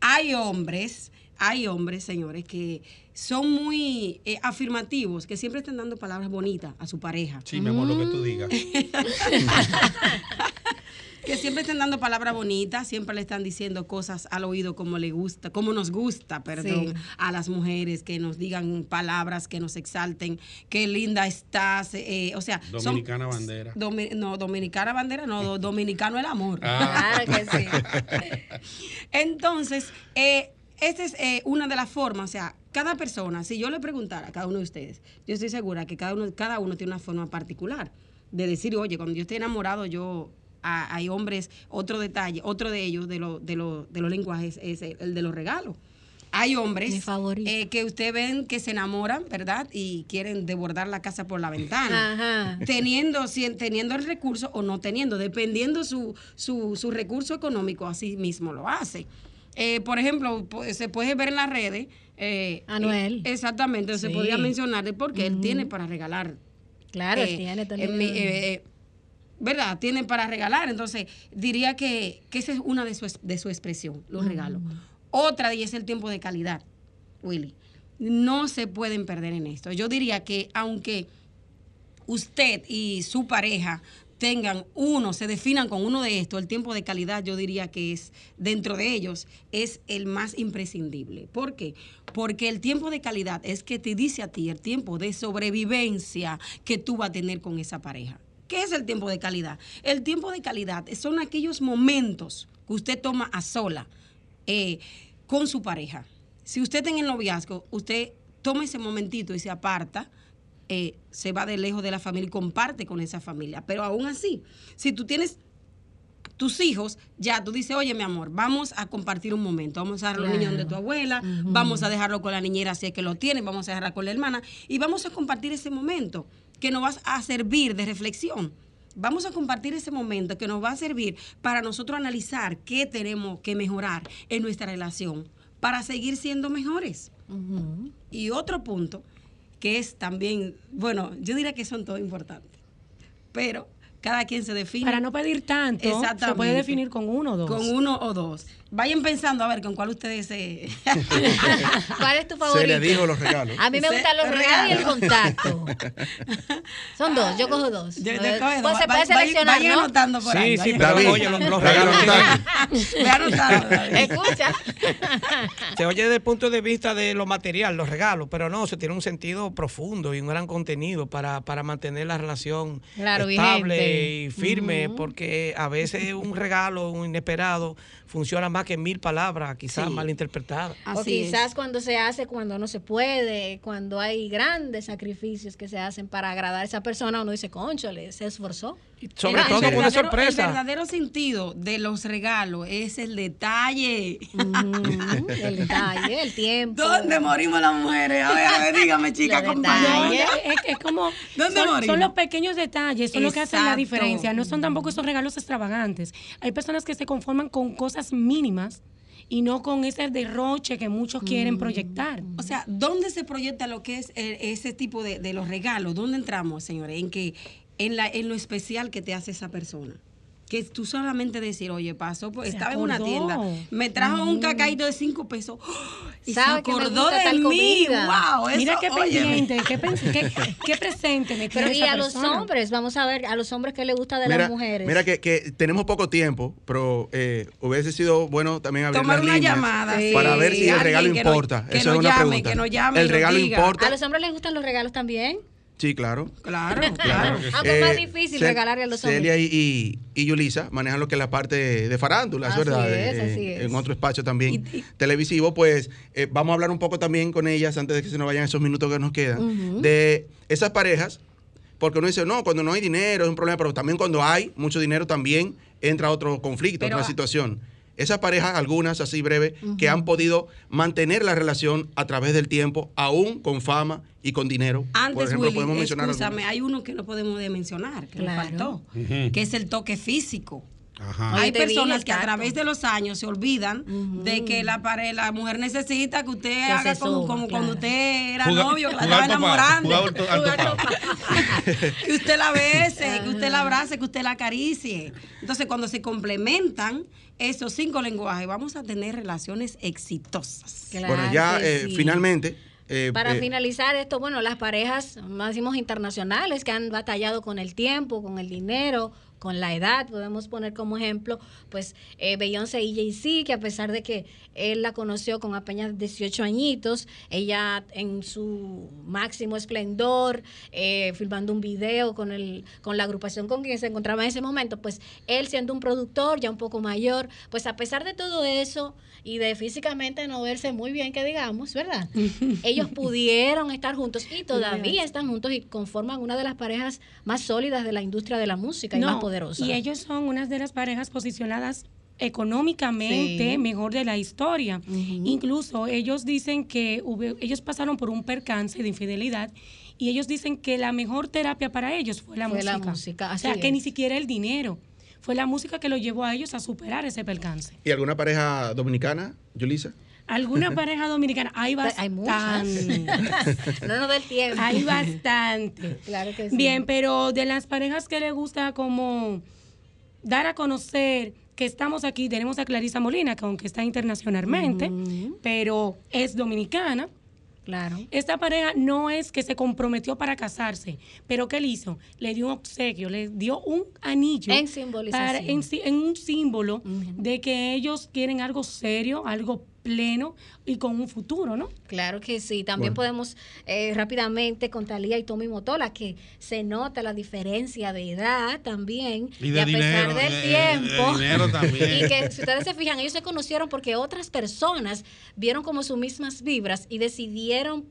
Hay hombres, hay hombres, señores, que son muy eh, afirmativos, que siempre están dando palabras bonitas a su pareja. Sí, mi amor, lo que tú digas. (laughs) (laughs) que siempre están dando palabras bonitas, siempre le están diciendo cosas al oído como le gusta, como nos gusta, perdón, Sí. a las mujeres, que nos digan palabras que nos exalten, qué linda estás, eh, o sea, son- Dominicana bandera. Domi- no, dominicana bandera, no, do- dominicano el amor. Ah. Claro que sí. (laughs) Entonces, eh, esta es eh, una de las formas, o sea, cada persona, si yo le preguntara a cada uno de ustedes, yo estoy segura que cada uno, cada uno tiene una forma particular de decir, oye, cuando yo estoy enamorado, yo a- hay hombres, otro detalle, otro de ellos, de, lo- de, lo- de los lenguajes, es el, el de los regalos. Hay hombres eh, que usted ven que se enamoran, ¿verdad? Y quieren desbordar la casa por la ventana. Ajá. Teniendo, cien- teniendo el recurso o no teniendo, dependiendo su, su, su recurso económico, así mismo lo hace. Eh, por ejemplo, se puede ver en las redes. eh, Anuel. eh, exactamente, se podría mencionar de porque él tiene para regalar. Claro, eh, tiene también. ¿Verdad? Tiene para regalar. Entonces, diría que, que esa es una de su, de su expresión, los regalos. Otra y es el tiempo de calidad, Willy. No se pueden perder en esto. Yo diría que aunque usted y su pareja tengan uno, se definan con uno de estos, el tiempo de calidad yo diría que es, dentro de ellos, es el más imprescindible. ¿Por qué? Porque el tiempo de calidad es que te dice a ti el tiempo de sobrevivencia que tú vas a tener con esa pareja. ¿Qué es el tiempo de calidad? El tiempo de calidad son aquellos momentos que usted toma a sola eh, con su pareja. Si usted está en el noviazgo, usted toma ese momentito y se aparta, eh, se va de lejos de la familia y comparte con esa familia. Pero aún así, si tú tienes tus hijos, ya tú dices, oye, mi amor, vamos a compartir un momento, vamos a dejar a los Claro. niños de tu abuela, vamos a dejarlo con la niñera si es que lo tiene, vamos a dejarla con la hermana y vamos a compartir ese momento que nos va a servir de reflexión. Vamos a compartir ese momento que nos va a servir para nosotros analizar qué tenemos que mejorar en nuestra relación para seguir siendo mejores. Y otro punto que es también, bueno, yo diría que son todos importantes, pero cada quien se define. Para no pedir tanto, se puede definir con uno o dos. Con uno o dos. Vayan pensando a ver con cuál ustedes se... (laughs) ¿Cuál es tu favorito? Se le dijo los regalos. A mí me Se- gustan los regalos y el contacto. Son dos, yo cojo dos. Yo- yo cojo dos. pues se puede seleccionar, vayan ¿no? anotando por ahí. Sí, sí, pero David, oye, los, (laughs) los regalos. Ve anotando, David. Escucha. se oye desde el punto de vista de lo material, los regalos, pero no, se tiene un sentido profundo y un gran contenido para, para mantener la relación Claro, estable vigente. Y firme, porque a veces un regalo un inesperado funciona más que mil palabras, quizás Sí. malinterpretadas. o Así es. quizás cuando se hace, cuando no se puede, cuando hay grandes sacrificios que se hacen para agradar a esa persona, uno dice, conchole, se esforzó. Sobre El todo con una verdadero- El sorpresa. verdadero sentido de los regalos es el detalle. El detalle, el tiempo. ¿Dónde morimos las mujeres? A ver, a ver, dígame, (laughs) chica, Los detalles. Es, es como (laughs) ¿Dónde son, morimos? son los pequeños detalles, son lo que hacen la diferencia. No son tampoco esos regalos extravagantes. Hay personas que se conforman con cosas mínimas y no con ese derroche que muchos quieren proyectar. O sea, ¿dónde se proyecta lo que es eh, ese tipo de, de los regalos? ¿Dónde entramos, señores? En que en, la, en lo especial que te hace esa persona. Que tú solamente decir, oye, pasó, pues, estaba en una tienda, me trajo un cacaíto de cinco pesos ¡oh! y se Sabe que me acordó de tal mí. comida. ¡Wow! Eso, Mira qué pendiente, qué, qué- (laughs) qué presente me Pero y esa a los hombres, vamos a ver, a los hombres que les gusta de Mira, las mujeres. mira que, que tenemos poco tiempo, pero eh, hubiese sido bueno también abrir Tomar las una líneas llamada, sí. para ver si el regalo importa. que Eso es una llame, pregunta. que nos llame el nos regalo diga. importa. ¿A los hombres les gustan los regalos también? Sí, claro. Claro, Claro claro. que sí. Aunque es más Eh, difícil regalarle a los hombres. Celia y, y, y Yulisa manejan lo que es la parte de farándula, Así ¿verdad? es, Eh, así es. En otro espacio también Y- y- televisivo, pues eh, vamos a hablar un poco también con ellas antes de que se nos vayan esos minutos que nos quedan, de esas parejas, porque uno dice, no, cuando no hay dinero es un problema, pero también cuando hay mucho dinero también entra otro conflicto, Pero- otra situación. Esas parejas, algunas así breve, que han podido mantener la relación a través del tiempo, aún con fama y con dinero. Antes, Por ejemplo, Willy, podemos mencionar hay uno que no podemos de mencionar, que Claro. nos faltó, que es el toque físico. Ajá. Hay personas que a través de los años se olvidan de que la pareja, la mujer necesita que usted haga como, claro. cuando usted era novio, que la estaba enamorando. jugar que usted la bese, que usted la abrace, que usted la acaricie. Entonces, cuando se complementan esos cinco lenguajes, vamos a tener relaciones exitosas. Bueno, ya eh, sí. finalmente. Eh, Para eh, finalizar esto, bueno, las parejas, más decimos internacionales, que han batallado con el tiempo, con el dinero, con la edad, podemos poner como ejemplo, pues eh, Beyoncé y Jay-Z, que a pesar de que él la conoció con apenas 18 añitos, ella en su máximo esplendor, eh, filmando un video con, el, con la agrupación con quien se encontraba en ese momento, pues él siendo un productor ya un poco mayor, pues a pesar de todo eso y de físicamente no verse muy bien, que digamos, ¿verdad? (laughs) Ellos (laughs) pudieron estar juntos y todavía están juntos y conforman una de las parejas más sólidas de la industria de la música y No, más poderosas. Y ellos son una de las parejas posicionadas económicamente Sí. mejor de la historia. Incluso ellos dicen que hubo- ellos pasaron por un percance de infidelidad y ellos dicen que la mejor terapia para ellos fue la Fue la música. música, o sea, que ni siquiera el dinero. Fue la música que lo llevó a ellos a superar ese percance. ¿Y alguna pareja dominicana, Yulisa? ¿Alguna pareja dominicana? Hay Hay muchas. bastante. (laughs) no nos da el tiempo. Hay bastante. Claro que sí. Bien, pero de las parejas que le gusta como dar a conocer que estamos aquí, tenemos a Clarisa Molina, que aunque está internacionalmente, pero es dominicana. Claro. Esta pareja no es que se comprometió para casarse, pero ¿qué le hizo? Le dio un obsequio, le dio un anillo. En simbolización. para- en, si- en un símbolo de que ellos quieren algo serio, algo pleno y con un futuro, ¿no? Claro que sí. También Bueno. podemos eh, rápidamente con Talía y Tommy Motola que se nota la diferencia de edad también Y de a pesar del de- de- tiempo de dinero también. (laughs) y que si ustedes se fijan ellos se conocieron porque otras personas vieron como sus mismas vibras y decidieron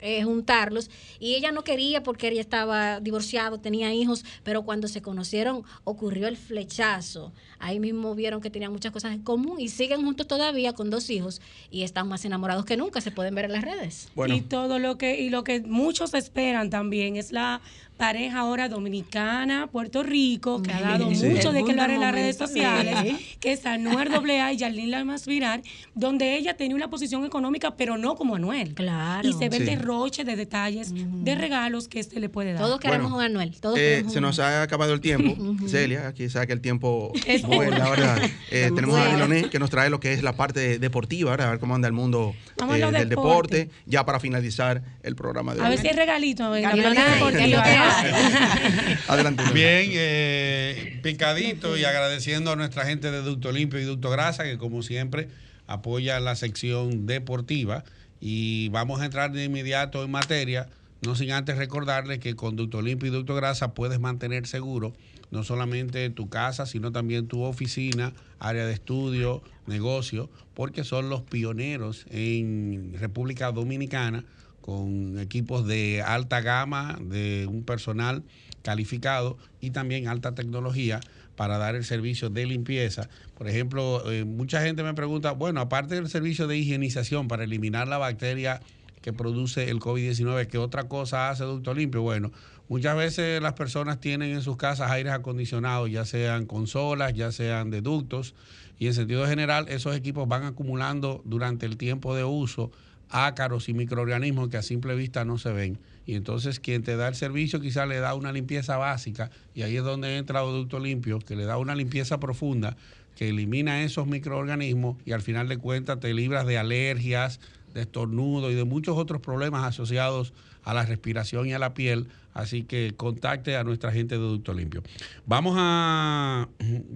eh, juntarlos y ella no quería porque ella estaba divorciado, tenía hijos, pero cuando se conocieron ocurrió el flechazo. Ahí mismo vieron que tenían muchas cosas en común y siguen juntos todavía con dos hijos y están más enamorados que nunca, se pueden ver en las redes. Y todo lo que y lo que muchos esperan también es la pareja ahora dominicana, Puerto Rico, que ha dado Sí. mucho de que hablar en las redes sociales, Sí. (laughs) que es Anuel AA y Yarlín Lamas Virar, donde ella tenía una posición económica, pero no como Anuel. Claro. Y se ve el Sí. derroche de detalles, de regalos que este le puede dar. Todos queremos Bueno, un Anuel, todos Eh, queremos se un nos ha acabado el tiempo. (laughs) Celia, aquí sabe que el tiempo (laughs) Es vuela, oro. ¿verdad? Eh, tenemos a a ver. Diloné que nos trae lo que es la parte deportiva, ¿verdad? A ver cómo anda el mundo a eh, del deporte. deporte, ya para finalizar el programa de A hoy. ver si hay regalito la Gabriela, parte ¿qué es lo deportiva. (laughs) Adelante. Bien, eh, picadito y agradeciendo a nuestra gente de Ducto Limpio y Ducto Grasa que como siempre apoya la sección deportiva y vamos a entrar de inmediato en materia, no sin antes recordarles que con Ducto Limpio y Ducto Grasa puedes mantener seguro no solamente tu casa, sino también tu oficina, área de estudio, negocio, porque son los pioneros en República Dominicana con equipos de alta gama, de un personal calificado y también alta tecnología para dar el servicio de limpieza. Por ejemplo, eh, mucha gente me pregunta, bueno, aparte del servicio de higienización para eliminar la bacteria que produce el COVID-19, ¿qué otra cosa hace Ducto Limpio? Bueno, muchas veces las personas tienen en sus casas aires acondicionados, ya sean consolas, ya sean de ductos, y en sentido general esos equipos van acumulando durante el tiempo de uso ácaros y microorganismos que a simple vista no se ven. Y entonces quien te da el servicio quizás le da una limpieza básica y ahí es donde entra Ducto Limpio, que le da una limpieza profunda, que elimina esos microorganismos y al final de cuentas te libras de alergias, de estornudo y de muchos otros problemas asociados a la respiración y a la piel. Así que contacte a nuestra gente de Ducto Limpio. Vamos a...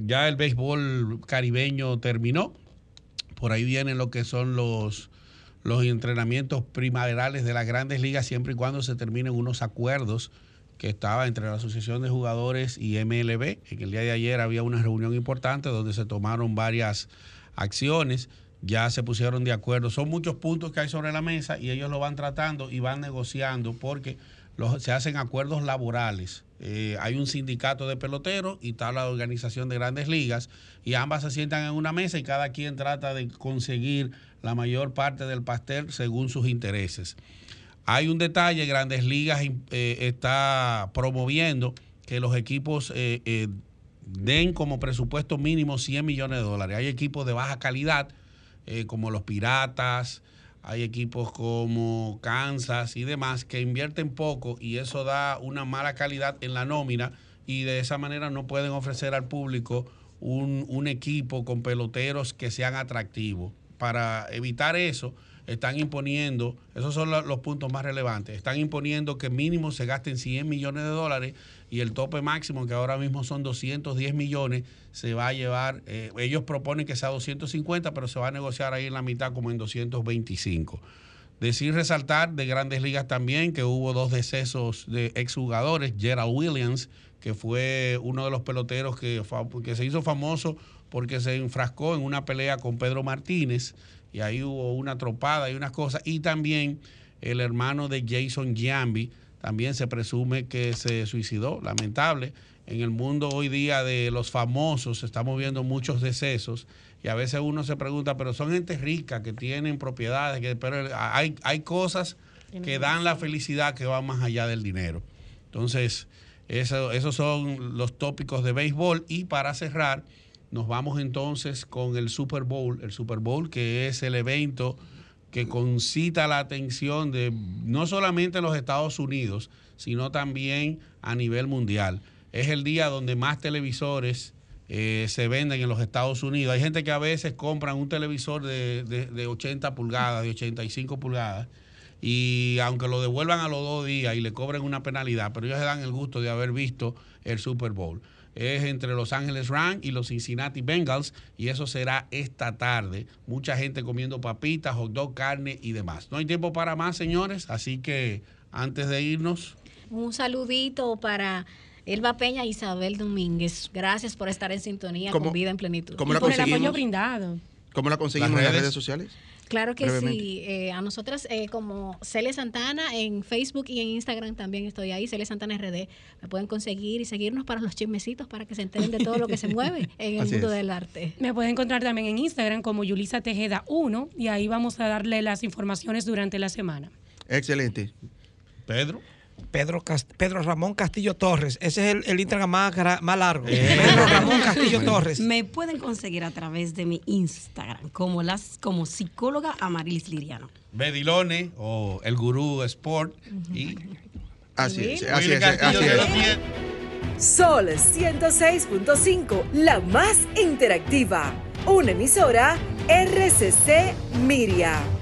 Ya el béisbol caribeño terminó. Por ahí vienen lo que son los los entrenamientos primaverales de las grandes ligas siempre y cuando se terminen unos acuerdos que estaba entre la Asociación de Jugadores y MLB. En el día de ayer había una reunión importante donde se tomaron varias acciones, ya se pusieron de acuerdo. Son muchos puntos que hay sobre la mesa y ellos lo van tratando y van negociando porque se hacen acuerdos laborales. Eh, hay un sindicato de peloteros y está la organización de grandes ligas y ambas se sientan en una mesa y cada quien trata de conseguir la mayor parte del pastel según sus intereses. Hay un detalle, Grandes Ligas eh, está promoviendo que los equipos eh, den como presupuesto mínimo 100 millones de dólares. Hay equipos de baja calidad, como los Piratas, hay equipos como Kansas y demás, que invierten poco y eso da una mala calidad en la nómina y de esa manera no pueden ofrecer al público un, un equipo con peloteros que sean atractivos. Para evitar eso, están imponiendo, esos son lo- los puntos más relevantes, están imponiendo que mínimo se gasten 100 millones de dólares y el tope máximo, que ahora mismo son 210 millones, se va a llevar, eh, ellos proponen que sea 250, pero se va a negociar ahí en la mitad como en 225. Decir resaltar de grandes ligas también que hubo dos decesos de exjugadores, Gerald Williams, que fue uno de los peloteros que, que se hizo famoso porque se enfrascó en una pelea con Pedro Martínez y ahí hubo una tropada y unas cosas. Y también el hermano de Jason Giambi también se presume que se suicidó, lamentable. En el mundo hoy día de los famosos estamos viendo muchos decesos y a veces uno se pregunta, pero son gente rica que tienen propiedades, que, pero hay, hay cosas que dan la felicidad que van más allá del dinero. Entonces, eso, esos son los tópicos de béisbol y para cerrar, nos vamos entonces con el Super Bowl, el Super Bowl que es el evento que concita la atención de no solamente en los Estados Unidos, sino también a nivel mundial. Es el día donde más televisores eh, se venden en los Estados Unidos. Hay gente que a veces compran un televisor de, de- de 80 pulgadas, de 85 pulgadas, y aunque lo devuelvan a los dos días y le cobren una penalidad, pero ellos se dan el gusto de haber visto el Super Bowl. Es entre Los Ángeles Rams y los Cincinnati Bengals y eso será esta tarde. Mucha gente comiendo papitas, hot dog, carne y demás. No hay tiempo para más, señores, así que antes de irnos, Un saludito para Elba Peña e Isabel Domínguez. Gracias por estar en sintonía ¿Cómo- con Vida en Plenitud. cómo Y la por el apoyo conseguimos? brindado. ¿Cómo la conseguimos Las en las redes sociales? Claro que Brevemente. sí. Eh, a nosotras eh, como Cele Santana en Facebook y en Instagram también estoy ahí, Cele Santana RD. Me pueden conseguir y seguirnos para los chismecitos para que se enteren de todo lo que se mueve en el Así mundo es. del arte. Me pueden encontrar también en Instagram como Yulisa Tejeda 1 y ahí vamos a darle las informaciones durante la semana. Excelente. Pedro. Pedro, Pedro Ramón Castillo Torres. Ese es el, el Instagram más, más largo. Pedro Ramón Castillo Torres. Me pueden conseguir a través de mi Instagram como las como psicóloga Amarilis Liriano. Bedilone o el Gurú Sport y Así es, así es, así de es. Sol 106.5, la más interactiva. Una emisora RCC Miria.